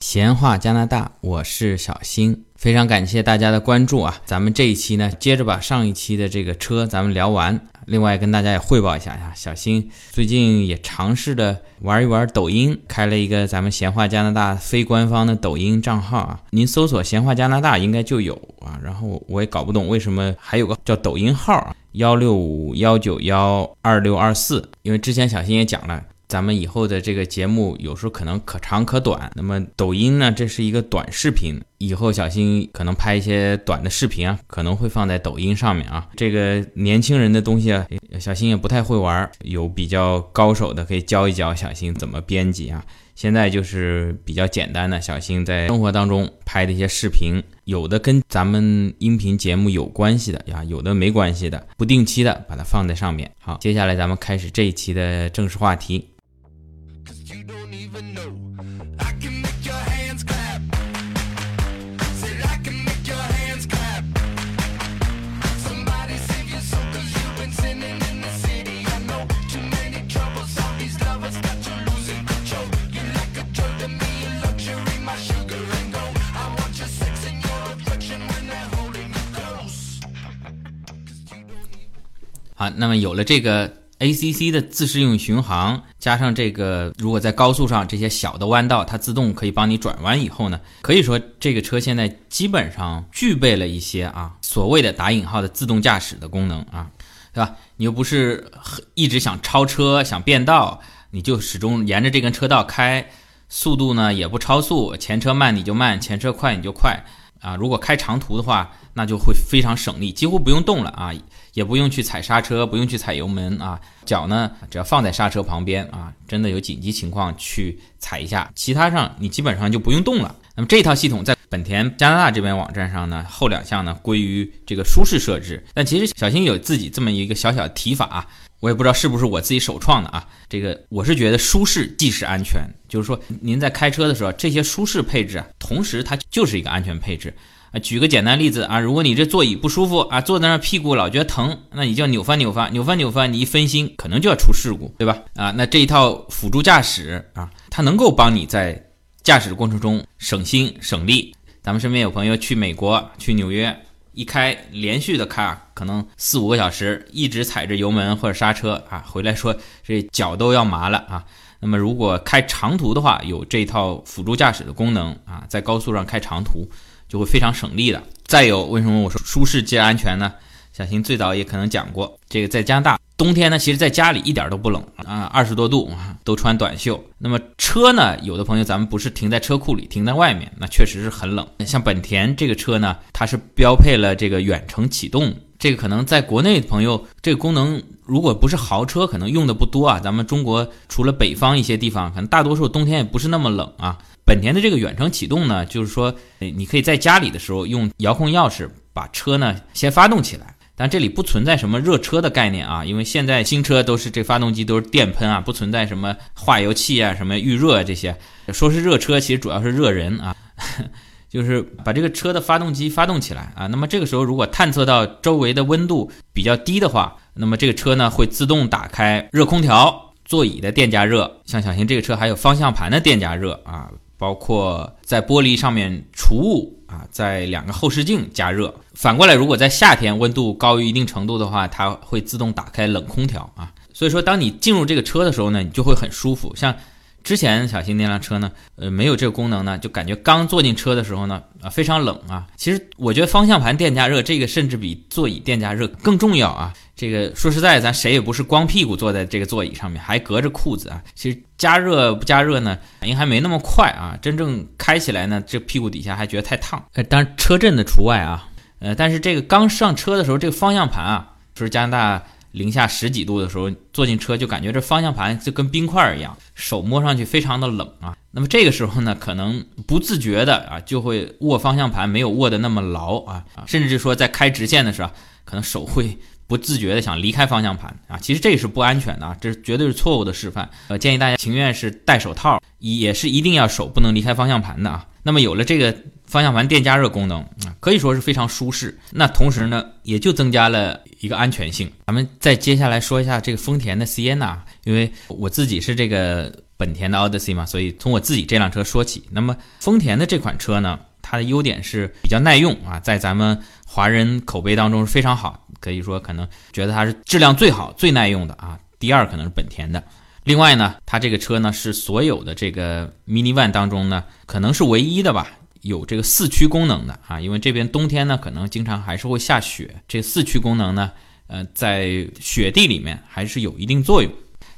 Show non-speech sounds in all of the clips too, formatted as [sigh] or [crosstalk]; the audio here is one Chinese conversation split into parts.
闲话加拿大，我是小新，非常感谢大家的关注啊！咱们这一期呢，接着把上一期的这个车咱们聊完。另外跟大家也汇报一下呀，小新最近也尝试着玩一玩抖音，开了一个咱们闲话加拿大非官方的抖音账号啊，您搜索闲话加拿大应该就有啊。然后我也搞不懂为什么还有个叫抖音号啊，幺六五幺九幺二六二四，因为之前小新也讲了。咱们以后的这个节目有时候可能可长可短，那么抖音呢，这是一个短视频，以后小新可能拍一些短的视频啊，可能会放在抖音上面啊。这个年轻人的东西啊，小新也不太会玩，有比较高手的可以教一教小新怎么编辑啊。现在就是比较简单的，小新在生活当中拍的一些视频，有的跟咱们音频节目有关系的呀，有的没关系的，不定期的把它放在上面。好，接下来咱们开始这一期的正式话题。Cause you don't even know. I can make your hands clap. Said I can make your hands clap. Somebody save your soul cause you've been sinning in the city. I know too many troubles, all these lovers got you losing control. You like a drug to me, a luxury, my sugar and gold. I want your sex and your affection when they're holding you close. [laughs] 好，那么有了这个 ACC 的自适应巡航，加上这个如果在高速上这些小的弯道，它自动可以帮你转弯以后呢，可以说这个车现在基本上具备了一些啊所谓的打引号的自动驾驶的功能啊，对吧？你又不是一直想超车、想变道，你就始终沿着这根车道开，速度呢也不超速，前车慢你就慢，前车快你就快啊。如果开长途的话，那就会非常省力，几乎不用动了啊。也不用去踩刹车，不用去踩油门啊，脚呢只要放在刹车旁边啊，真的有紧急情况去踩一下，其他上你基本上就不用动了。那么这套系统在本田加拿大这边网站上呢，后两项呢归于这个舒适设置，但其实小新有自己这么一个小小提法、啊，我也不知道是不是我自己首创的啊。这个我是觉得舒适即是安全，就是说您在开车的时候，这些舒适配置啊，同时它就是一个安全配置。啊，举个简单例子啊，如果你这座椅不舒服啊，坐在那儿屁股老觉得疼，那你就扭翻扭翻，扭翻扭翻，你一分心可能就要出事故，对吧？啊，那这一套辅助驾驶啊，它能够帮你在驾驶过程中省心省力。咱们身边有朋友去美国、去纽约，一开连续的开啊，可能四五个小时，一直踩着油门或者刹车啊，回来说这脚都要麻了啊。那么如果开长途的话，有这套辅助驾驶的功能啊，在高速上开长途。就会非常省力的。再有，为什么我说舒适即安全呢？小新最早也可能讲过，这个在加拿大冬天呢，其实在家里一点都不冷啊，二十多度，都穿短袖。那么车呢，有的朋友咱们不是停在车库里，停在外面，那确实是很冷。像本田这个车呢，它是标配了这个远程启动，这个可能在国内的朋友这个功能如果不是豪车，可能用的不多啊。咱们中国除了北方一些地方，可能大多数冬天也不是那么冷啊。本田的这个远程启动呢，就是说，你可以在家里的时候用遥控钥匙把车呢先发动起来。但这里不存在什么热车的概念啊，因为现在新车都是这发动机都是电喷啊，不存在什么化油器啊、什么预热啊这些。[laughs] 说是热车，其实主要是热人啊，就是把这个车的发动机发动起来啊。那么这个时候，如果探测到周围的温度比较低的话，那么这个车呢会自动打开热空调、座椅的电加热，像小新这个车还有方向盘的电加热啊。包括在玻璃上面除雾啊，在两个后视镜加热。反过来，如果在夏天温度高于一定程度的话，它会自动打开冷空调啊。所以说，当你进入这个车的时候呢，你就会很舒服。像之前小新那辆车呢，呃，没有这个功能呢，就感觉刚坐进车的时候呢，啊，非常冷啊。其实我觉得方向盘电加热这个甚至比座椅电加热更重要啊。这个说实在，咱谁也不是光屁股坐在这个座椅上面，还隔着裤子啊。其实加热不加热呢，反应还没那么快啊。真正开起来呢，这屁股底下还觉得太烫。呃，当然车震的除外啊。呃，但是这个刚上车的时候，这个方向盘啊，就是加拿大。零下十几度的时候，坐进车就感觉这方向盘就跟冰块一样，手摸上去非常的冷啊。那么这个时候呢，可能不自觉的啊，就会握方向盘没有握的那么牢啊，甚至说在开直线的时候，可能手会不自觉的想离开方向盘啊，其实这是不安全的啊，这是绝对是错误的示范。呃，建议大家情愿是戴手套，也是一定要手不能离开方向盘的啊。那么有了这个方向盘电加热功能啊，可以说是非常舒适。那同时呢，也就增加了一个安全性。咱们再接下来说一下这个丰田的 Sienna，因为我自己是这个本田的 Odyssey 嘛，所以从我自己这辆车说起。那么丰田的这款车呢，它的优点是比较耐用啊，在咱们华人口碑当中是非常好，可以说可能觉得它是质量最好、最耐用的啊。第二可能是本田的。另外呢，它这个车呢是所有的这个 Mini Van 当中呢，可能是唯一的吧，有这个四驱功能的啊。因为这边冬天呢，可能经常还是会下雪，这四驱功能呢，呃，在雪地里面还是有一定作用。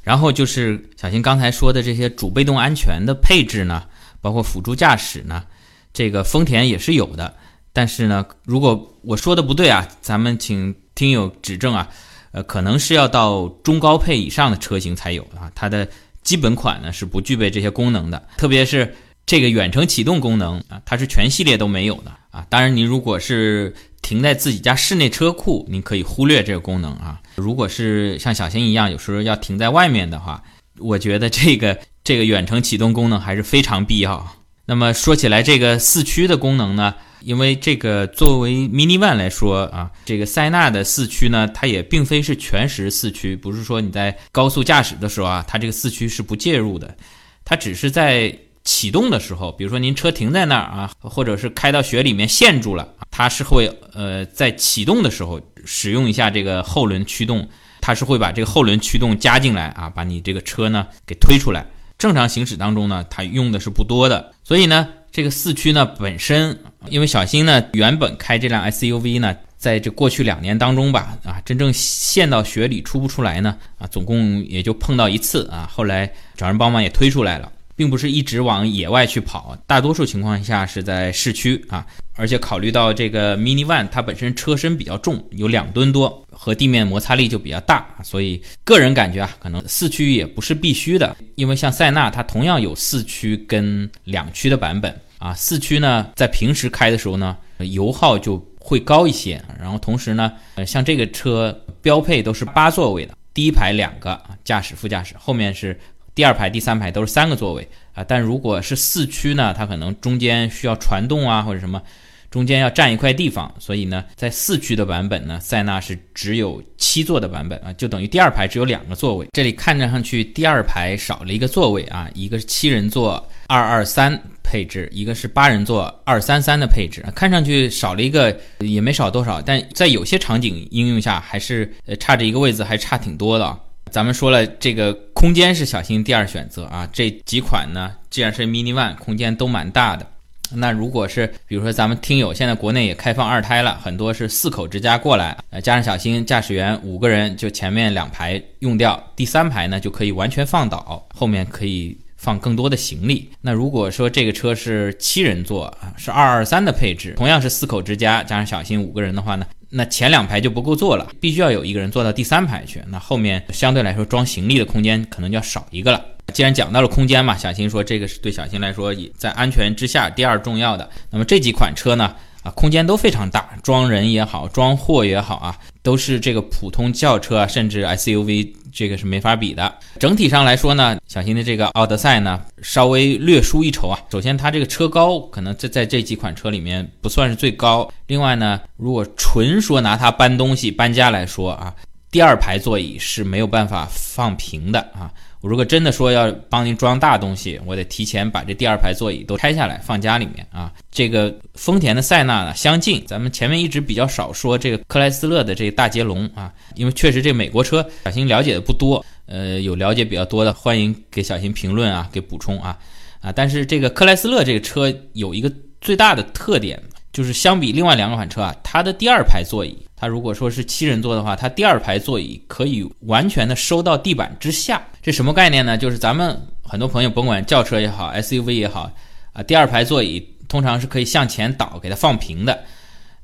然后就是小新刚才说的这些主被动安全的配置呢，包括辅助驾驶呢，这个丰田也是有的。但是呢，如果我说的不对啊，咱们请听友指正啊。呃，可能是要到中高配以上的车型才有啊，它的基本款呢是不具备这些功能的，特别是这个远程启动功能啊，它是全系列都没有的啊。当然，你如果是停在自己家室内车库，您可以忽略这个功能啊。如果是像小新一样，有时候要停在外面的话，我觉得这个 [laughs] 这个远程启动功能还是非常必要。那么说起来，这个四驱的功能呢？因为这个作为 Mini One 来说啊，这个塞纳的四驱呢，它也并非是全时四驱，不是说你在高速驾驶的时候啊，它这个四驱是不介入的，它只是在启动的时候，比如说您车停在那儿啊，或者是开到雪里面陷住了，它是会呃在启动的时候使用一下这个后轮驱动，它是会把这个后轮驱动加进来啊，把你这个车呢给推出来。正常行驶当中呢，它用的是不多的，所以呢。这个四驱呢，本身因为小新呢原本开这辆 SUV 呢，在这过去两年当中吧，啊，真正陷到雪里出不出来呢，啊，总共也就碰到一次啊，后来找人帮忙也推出来了，并不是一直往野外去跑，大多数情况下是在市区啊，而且考虑到这个 Mini One 它本身车身比较重，有两吨多，和地面摩擦力就比较大，所以个人感觉啊，可能四驱也不是必须的，因为像塞纳它同样有四驱跟两驱的版本。啊，四驱呢，在平时开的时候呢，油耗就会高一些。然后同时呢，像这个车标配都是八座位的，第一排两个，驾驶、副驾驶，后面是第二排、第三排都是三个座位啊。但如果是四驱呢，它可能中间需要传动啊，或者什么，中间要占一块地方，所以呢，在四驱的版本呢，塞纳是只有七座的版本啊，就等于第二排只有两个座位。这里看着上去第二排少了一个座位啊，一个是七人座二二三。配置一个是八人座二三三的配置啊，看上去少了一个也没少多少，但在有些场景应用下还是呃差着一个位子，还差挺多的。咱们说了，这个空间是小新第二选择啊。这几款呢，既然是 Mini One，空间都蛮大的。那如果是比如说咱们听友现在国内也开放二胎了，很多是四口之家过来，呃加上小新驾驶员五个人，就前面两排用掉，第三排呢就可以完全放倒，后面可以。放更多的行李。那如果说这个车是七人座啊，是二二三的配置，同样是四口之家，加上小新五个人的话呢，那前两排就不够坐了，必须要有一个人坐到第三排去。那后面相对来说装行李的空间可能就要少一个了。既然讲到了空间嘛，小新说这个是对小新来说也在安全之下第二重要的。那么这几款车呢？啊，空间都非常大，装人也好，装货也好啊，都是这个普通轿车啊甚至 SUV 这个是没法比的。整体上来说呢，小新的这个奥德赛呢，稍微略输一筹啊。首先，它这个车高可能在在这几款车里面不算是最高。另外呢，如果纯说拿它搬东西搬家来说啊，第二排座椅是没有办法放平的啊。我如果真的说要帮您装大东西，我得提前把这第二排座椅都拆下来放家里面啊。这个丰田的塞纳呢相近，咱们前面一直比较少说这个克莱斯勒的这个大捷龙啊，因为确实这美国车小新了解的不多，呃，有了解比较多的欢迎给小新评论啊，给补充啊啊。但是这个克莱斯勒这个车有一个最大的特点，就是相比另外两款车啊，它的第二排座椅。它如果说是七人座的话，它第二排座椅可以完全的收到地板之下，这什么概念呢？就是咱们很多朋友甭管轿车也好，SUV 也好，啊，第二排座椅通常是可以向前倒，给它放平的。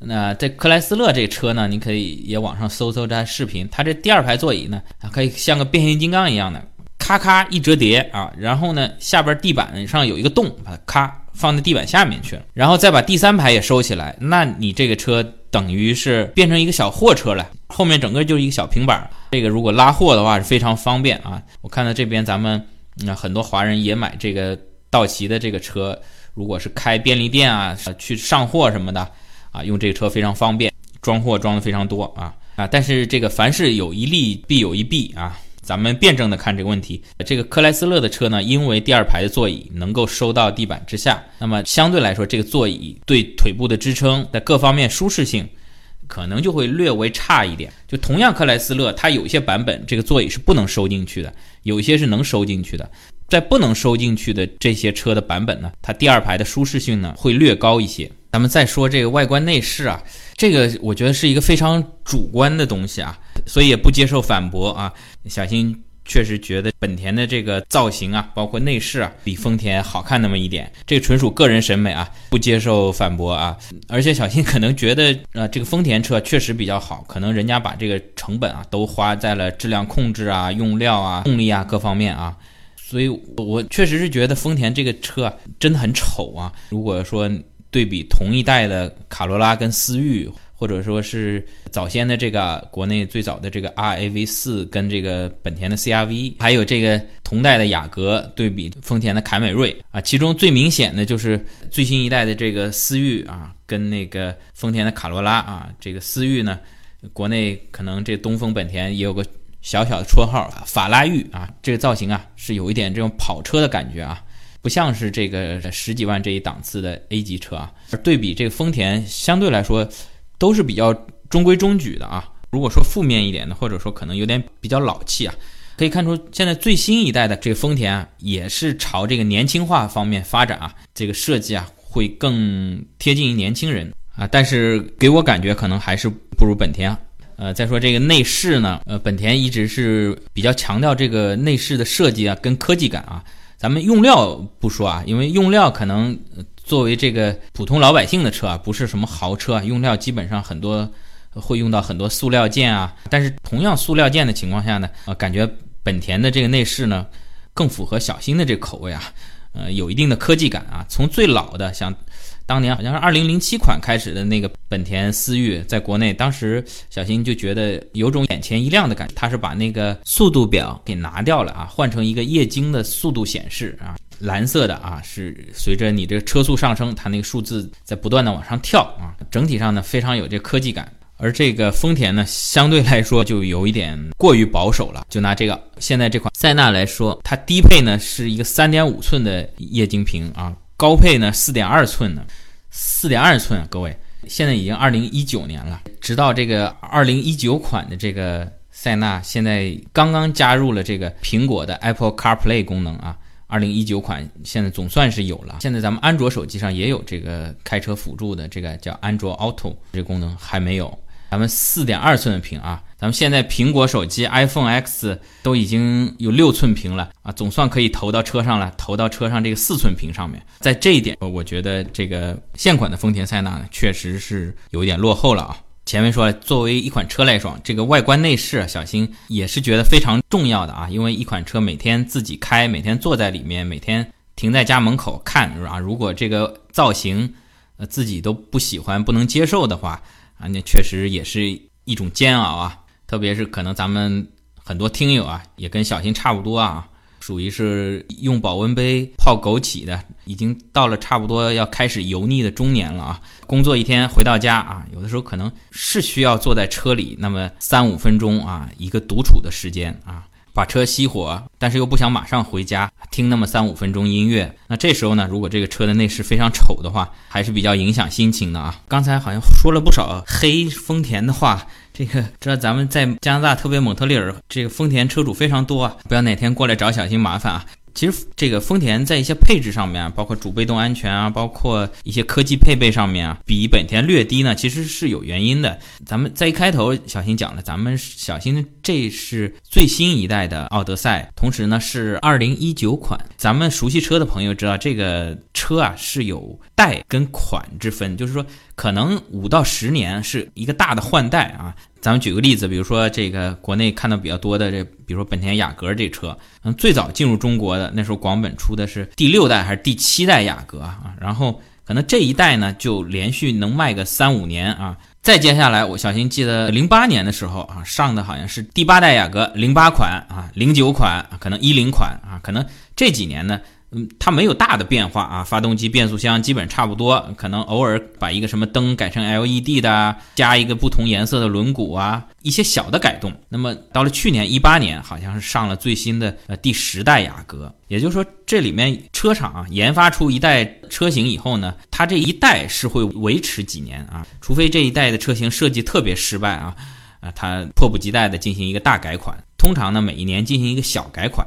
那这克莱斯勒这车呢，你可以也网上搜搜它视频，它这第二排座椅呢，可以像个变形金刚一样的，咔咔一折叠啊，然后呢下边地板上有一个洞，把它咔放在地板下面去了，然后再把第三排也收起来，那你这个车。等于是变成一个小货车了，后面整个就是一个小平板。这个如果拉货的话是非常方便啊。我看到这边咱们那很多华人也买这个道奇的这个车，如果是开便利店啊，去上货什么的啊，用这个车非常方便，装货装的非常多啊啊。但是这个凡事有一利必有一弊啊。咱们辩证的看这个问题，这个克莱斯勒的车呢，因为第二排的座椅能够收到地板之下，那么相对来说，这个座椅对腿部的支撑在各方面舒适性，可能就会略微差一点。就同样克莱斯勒，它有些版本这个座椅是不能收进去的，有些是能收进去的。在不能收进去的这些车的版本呢，它第二排的舒适性呢会略高一些。咱们再说这个外观内饰啊，这个我觉得是一个非常主观的东西啊。所以也不接受反驳啊！小新确实觉得本田的这个造型啊，包括内饰啊，比丰田好看那么一点。这个纯属个人审美啊，不接受反驳啊！而且小新可能觉得，呃，这个丰田车确实比较好，可能人家把这个成本啊都花在了质量控制啊、用料啊、动力啊各方面啊。所以我确实是觉得丰田这个车真的很丑啊！如果说对比同一代的卡罗拉跟思域。或者说是早先的这个国内最早的这个 RAV 四跟这个本田的 CRV，还有这个同代的雅阁对比丰田的凯美瑞啊，其中最明显的就是最新一代的这个思域啊，跟那个丰田的卡罗拉啊，这个思域呢，国内可能这东风本田也有个小小的绰号法拉域啊，这个造型啊是有一点这种跑车的感觉啊，不像是这个十几万这一档次的 A 级车啊，对比这个丰田相对来说。都是比较中规中矩的啊。如果说负面一点的，或者说可能有点比较老气啊，可以看出现在最新一代的这个丰田啊，也是朝这个年轻化方面发展啊。这个设计啊，会更贴近于年轻人啊。但是给我感觉可能还是不如本田啊。呃，再说这个内饰呢，呃，本田一直是比较强调这个内饰的设计啊，跟科技感啊。咱们用料不说啊，因为用料可能。作为这个普通老百姓的车啊，不是什么豪车啊，用料基本上很多会用到很多塑料件啊。但是同样塑料件的情况下呢，啊，感觉本田的这个内饰呢更符合小新的这口味啊，呃，有一定的科技感啊。从最老的像当年好像是二零零七款开始的那个本田思域，在国内当时小新就觉得有种眼前一亮的感觉，他是把那个速度表给拿掉了啊，换成一个液晶的速度显示啊。蓝色的啊，是随着你这个车速上升，它那个数字在不断的往上跳啊。整体上呢，非常有这科技感。而这个丰田呢，相对来说就有一点过于保守了。就拿这个现在这款塞纳来说，它低配呢是一个三点五寸的液晶屏啊，高配呢四点二寸的，四点二寸。各位，现在已经二零一九年了，直到这个二零一九款的这个塞纳，现在刚刚加入了这个苹果的 Apple CarPlay 功能啊。二零一九款现在总算是有了，现在咱们安卓手机上也有这个开车辅助的这个叫安卓 Auto 这功能还没有。咱们四点二寸的屏啊，咱们现在苹果手机 iPhone X 都已经有六寸屏了啊，总算可以投到车上了，投到车上这个四寸屏上面。在这一点，我觉得这个现款的丰田塞纳，确实是有点落后了啊。前面说了，作为一款车来说，这个外观内饰，小新也是觉得非常重要的啊。因为一款车每天自己开，每天坐在里面，每天停在家门口看，啊，如果这个造型，呃，自己都不喜欢、不能接受的话，啊，那确实也是一种煎熬啊。特别是可能咱们很多听友啊，也跟小新差不多啊。属于是用保温杯泡枸杞的，已经到了差不多要开始油腻的中年了啊！工作一天回到家啊，有的时候可能是需要坐在车里那么三五分钟啊，一个独处的时间啊，把车熄火，但是又不想马上回家听那么三五分钟音乐。那这时候呢，如果这个车的内饰非常丑的话，还是比较影响心情的啊！刚才好像说了不少黑丰田的话。这个知道咱们在加拿大，特别蒙特利尔，这个丰田车主非常多啊，不要哪天过来找小新麻烦啊。其实这个丰田在一些配置上面，包括主被动安全啊，包括一些科技配备上面啊，比本田略低呢，其实是有原因的。咱们在一开头小新讲了，咱们小新这是最新一代的奥德赛，同时呢是二零一九款。咱们熟悉车的朋友知道，这个车啊是有代跟款之分，就是说可能五到十年是一个大的换代啊。咱们举个例子，比如说这个国内看到比较多的这，比如说本田雅阁这车，嗯，最早进入中国的那时候广本出的是第六代还是第七代雅阁啊？然后可能这一代呢就连续能卖个三五年啊，再接下来，我小心记得零八年的时候啊，上的好像是第八代雅阁零八款啊、零九款，可能一零款啊，可能这几年呢。嗯，它没有大的变化啊，发动机、变速箱基本差不多，可能偶尔把一个什么灯改成 LED 的，加一个不同颜色的轮毂啊，一些小的改动。那么到了去年一八年，好像是上了最新的呃第十代雅阁，也就是说这里面车厂啊研发出一代车型以后呢，它这一代是会维持几年啊，除非这一代的车型设计特别失败啊，啊，它迫不及待的进行一个大改款，通常呢每一年进行一个小改款。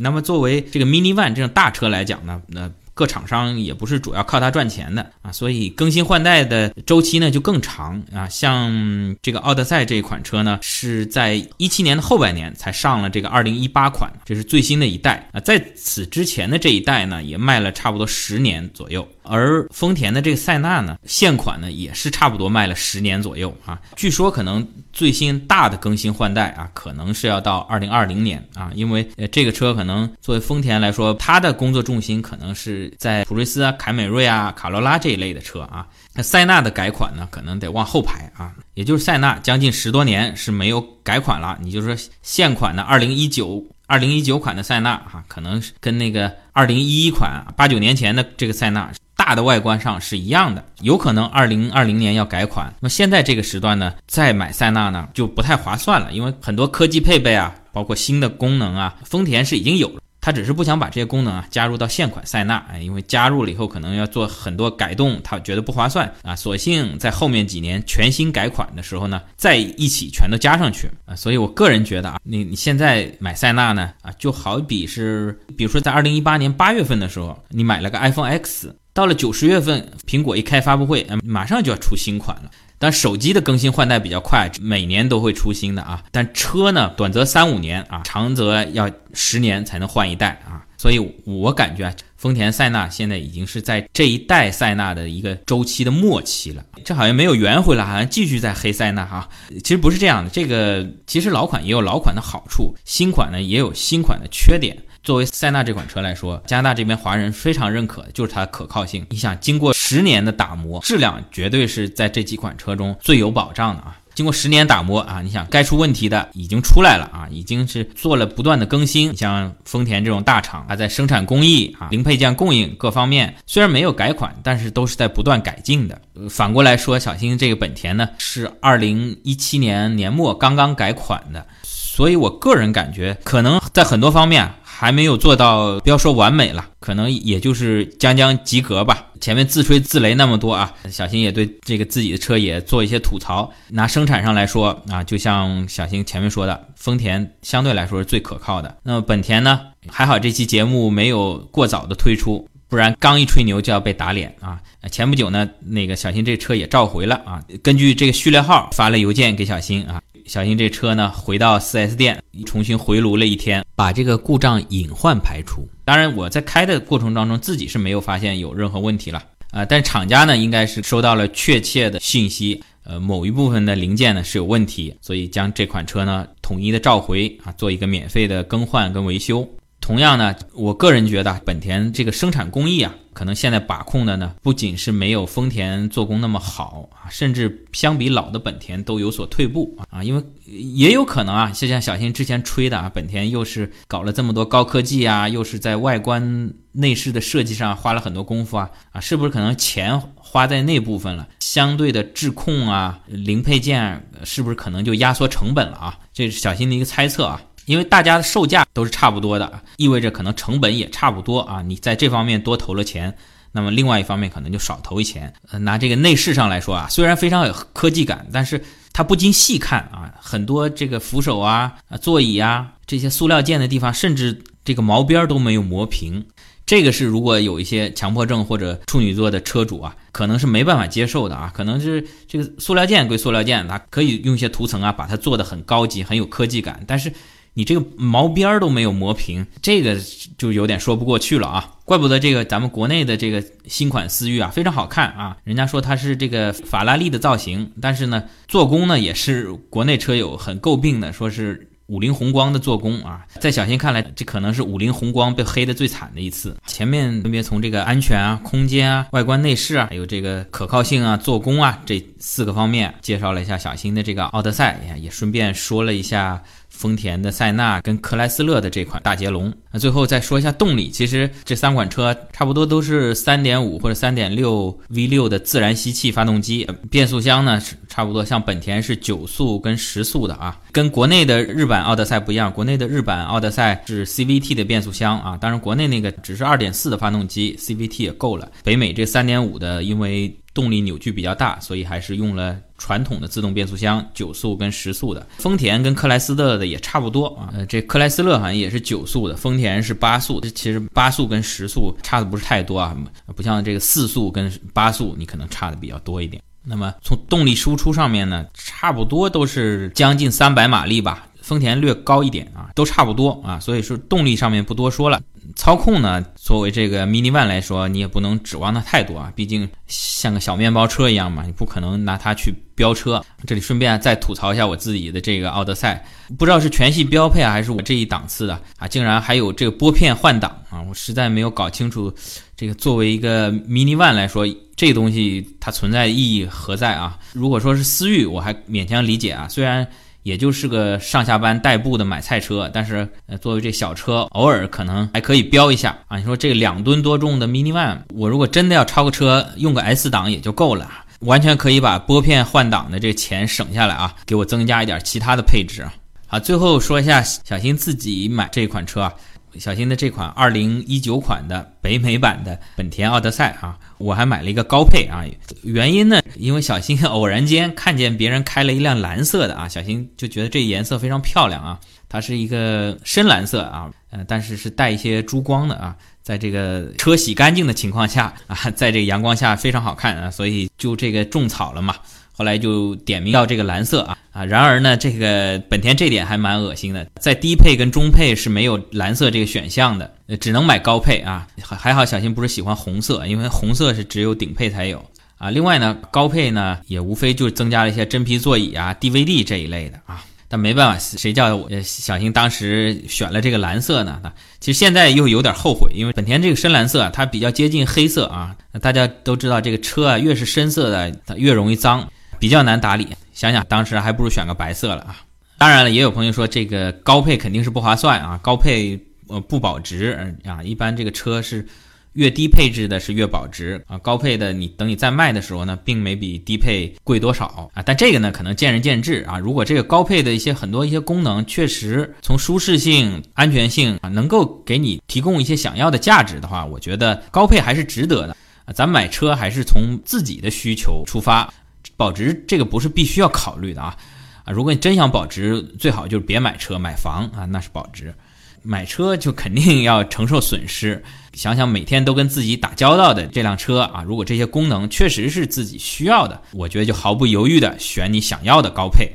那么作为这个 Mini One 这种大车来讲呢，那各厂商也不是主要靠它赚钱的啊，所以更新换代的周期呢就更长啊。像这个奥德赛这一款车呢，是在一七年的后半年才上了这个二零一八款，这是最新的一代啊。在此之前的这一代呢，也卖了差不多十年左右。而丰田的这个塞纳呢，现款呢也是差不多卖了十年左右啊。据说可能最新大的更新换代啊，可能是要到二零二零年啊，因为呃这个车可能作为丰田来说，它的工作重心可能是在普锐斯啊、凯美瑞啊、卡罗拉这一类的车啊。那塞纳的改款呢，可能得往后排啊，也就是塞纳将近十多年是没有改款了。你就说现款的二零一九。二零一九款的塞纳哈，可能是跟那个二零一一款八九年前的这个塞纳大的外观上是一样的，有可能二零二零年要改款。那么现在这个时段呢，再买塞纳呢就不太划算了，因为很多科技配备啊，包括新的功能啊，丰田是已经有了。他只是不想把这些功能啊加入到现款塞纳，哎，因为加入了以后可能要做很多改动，他觉得不划算啊，索性在后面几年全新改款的时候呢，再一起全都加上去啊。所以我个人觉得啊，你你现在买塞纳呢啊，就好比是，比如说在二零一八年八月份的时候，你买了个 iPhone X，到了九十月份，苹果一开发布会，马上就要出新款了。但手机的更新换代比较快，每年都会出新的啊。但车呢，短则三五年啊，长则要十年才能换一代啊。所以我感觉啊，丰田塞纳现在已经是在这一代塞纳的一个周期的末期了。这好像没有圆回来，好像继续在黑塞纳哈。其实不是这样的，这个其实老款也有老款的好处，新款呢也有新款的缺点。作为塞纳这款车来说，加拿大这边华人非常认可的就是它的可靠性。你想，经过十年的打磨，质量绝对是在这几款车中最有保障的啊！经过十年打磨啊，你想该出问题的已经出来了啊，已经是做了不断的更新。你像丰田这种大厂，它在生产工艺啊、零配件供应各方面虽然没有改款，但是都是在不断改进的。反过来说，小新这个本田呢，是二零一七年年末刚刚改款的，所以我个人感觉，可能在很多方面。还没有做到，不要说完美了，可能也就是将将及格吧。前面自吹自擂那么多啊，小新也对这个自己的车也做一些吐槽。拿生产上来说啊，就像小新前面说的，丰田相对来说是最可靠的。那么本田呢，还好这期节目没有过早的推出，不然刚一吹牛就要被打脸啊。前不久呢，那个小新这车也召回了啊，根据这个序列号发了邮件给小新啊。小新这车呢，回到 4S 店重新回炉了一天，把这个故障隐患排除。当然，我在开的过程当中自己是没有发现有任何问题了啊。但厂家呢，应该是收到了确切的信息，呃，某一部分的零件呢是有问题，所以将这款车呢统一的召回啊，做一个免费的更换跟维修。同样呢，我个人觉得本田这个生产工艺啊，可能现在把控的呢，不仅是没有丰田做工那么好啊，甚至相比老的本田都有所退步啊。因为也有可能啊，就像小新之前吹的啊，本田又是搞了这么多高科技啊，又是在外观内饰的设计上花了很多功夫啊啊，是不是可能钱花在那部分了，相对的质控啊、零配件是不是可能就压缩成本了啊？这是小新的一个猜测啊。因为大家的售价都是差不多的，意味着可能成本也差不多啊。你在这方面多投了钱，那么另外一方面可能就少投一钱。呃拿这个内饰上来说啊，虽然非常有科技感，但是它不经细看啊，很多这个扶手啊、座椅啊这些塑料件的地方，甚至这个毛边都没有磨平。这个是如果有一些强迫症或者处女座的车主啊，可能是没办法接受的啊。可能是这个塑料件归塑料件，它可以用一些涂层啊把它做的很高级、很有科技感，但是。你这个毛边儿都没有磨平，这个就有点说不过去了啊！怪不得这个咱们国内的这个新款思域啊非常好看啊，人家说它是这个法拉利的造型，但是呢，做工呢也是国内车友很诟病的，说是五菱宏光的做工啊。在小新看来，这可能是五菱宏光被黑的最惨的一次。前面分别从这个安全啊、空间啊、外观内饰啊，还有这个可靠性啊、做工啊这四个方面介绍了一下小新的这个奥德赛，也顺便说了一下。丰田的塞纳跟克莱斯勒的这款大捷龙，那最后再说一下动力。其实这三款车差不多都是3.5或者3.6 V6 的自然吸气发动机，变速箱呢是差不多像本田是九速跟十速的啊。跟国内的日版奥德赛不一样，国内的日版奥德赛是 CVT 的变速箱啊，当然国内那个只是2.4的发动机，CVT 也够了。北美这3.5的因为动力扭矩比较大，所以还是用了。传统的自动变速箱，九速跟十速的，丰田跟克莱斯勒的也差不多啊。呃，这克莱斯勒好像也是九速的，丰田是八速。这其实八速跟十速差的不是太多啊，不像这个四速跟八速，你可能差的比较多一点。那么从动力输出上面呢，差不多都是将近三百马力吧。丰田略高一点啊，都差不多啊，所以说动力上面不多说了。操控呢，作为这个 Mini One 来说，你也不能指望它太多啊，毕竟像个小面包车一样嘛，你不可能拿它去飙车。这里顺便再吐槽一下我自己的这个奥德赛，不知道是全系标配啊，还是我这一档次的啊，竟然还有这个拨片换挡啊，我实在没有搞清楚，这个作为一个 Mini One 来说，这东西它存在意义何在啊？如果说是思域，我还勉强理解啊，虽然。也就是个上下班代步的买菜车，但是呃，作为这小车，偶尔可能还可以飙一下啊。你说这两吨多重的 Mini Van，我如果真的要超个车，用个 S 档也就够了，完全可以把拨片换挡的这钱省下来啊，给我增加一点其他的配置啊。好，最后说一下小新自己买这款车啊。小新的这款二零一九款的北美版的本田奥德赛啊，我还买了一个高配啊。原因呢，因为小新 [laughs] 偶然间看见别人开了一辆蓝色的啊，小新就觉得这颜色非常漂亮啊。它是一个深蓝色啊，呃，但是是带一些珠光的啊，在这个车洗干净的情况下啊，在这个阳光下非常好看啊，所以就这个种草了嘛。后来就点名要这个蓝色啊啊！然而呢，这个本田这点还蛮恶心的，在低配跟中配是没有蓝色这个选项的，只能买高配啊。还还好，小新不是喜欢红色，因为红色是只有顶配才有啊。另外呢，高配呢也无非就是增加了一些真皮座椅啊、DVD 这一类的啊。但没办法，谁叫我小新当时选了这个蓝色呢？啊其实现在又有点后悔，因为本田这个深蓝色啊它比较接近黑色啊。大家都知道，这个车啊越是深色的，它越容易脏。比较难打理，想想当时还不如选个白色了啊！当然了，也有朋友说这个高配肯定是不划算啊，高配呃不保值啊。一般这个车是越低配置的是越保值啊，高配的你等你再卖的时候呢，并没比低配贵多少啊。但这个呢，可能见仁见智啊。如果这个高配的一些很多一些功能确实从舒适性、安全性啊，能够给你提供一些想要的价值的话，我觉得高配还是值得的啊。咱买车还是从自己的需求出发。保值这个不是必须要考虑的啊，啊，如果你真想保值，最好就是别买车买房啊，那是保值。买车就肯定要承受损失。想想每天都跟自己打交道的这辆车啊，如果这些功能确实是自己需要的，我觉得就毫不犹豫的选你想要的高配。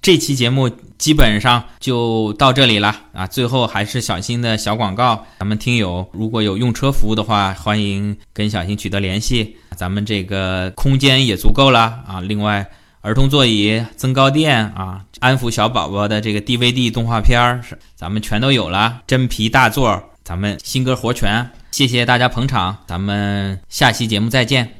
这期节目基本上就到这里了啊！最后还是小新的小广告，咱们听友如果有用车服务的话，欢迎跟小新取得联系。咱们这个空间也足够了啊！另外，儿童座椅、增高垫啊，安抚小宝宝的这个 DVD 动画片儿，咱们全都有了。真皮大座，咱们新歌活全。谢谢大家捧场，咱们下期节目再见。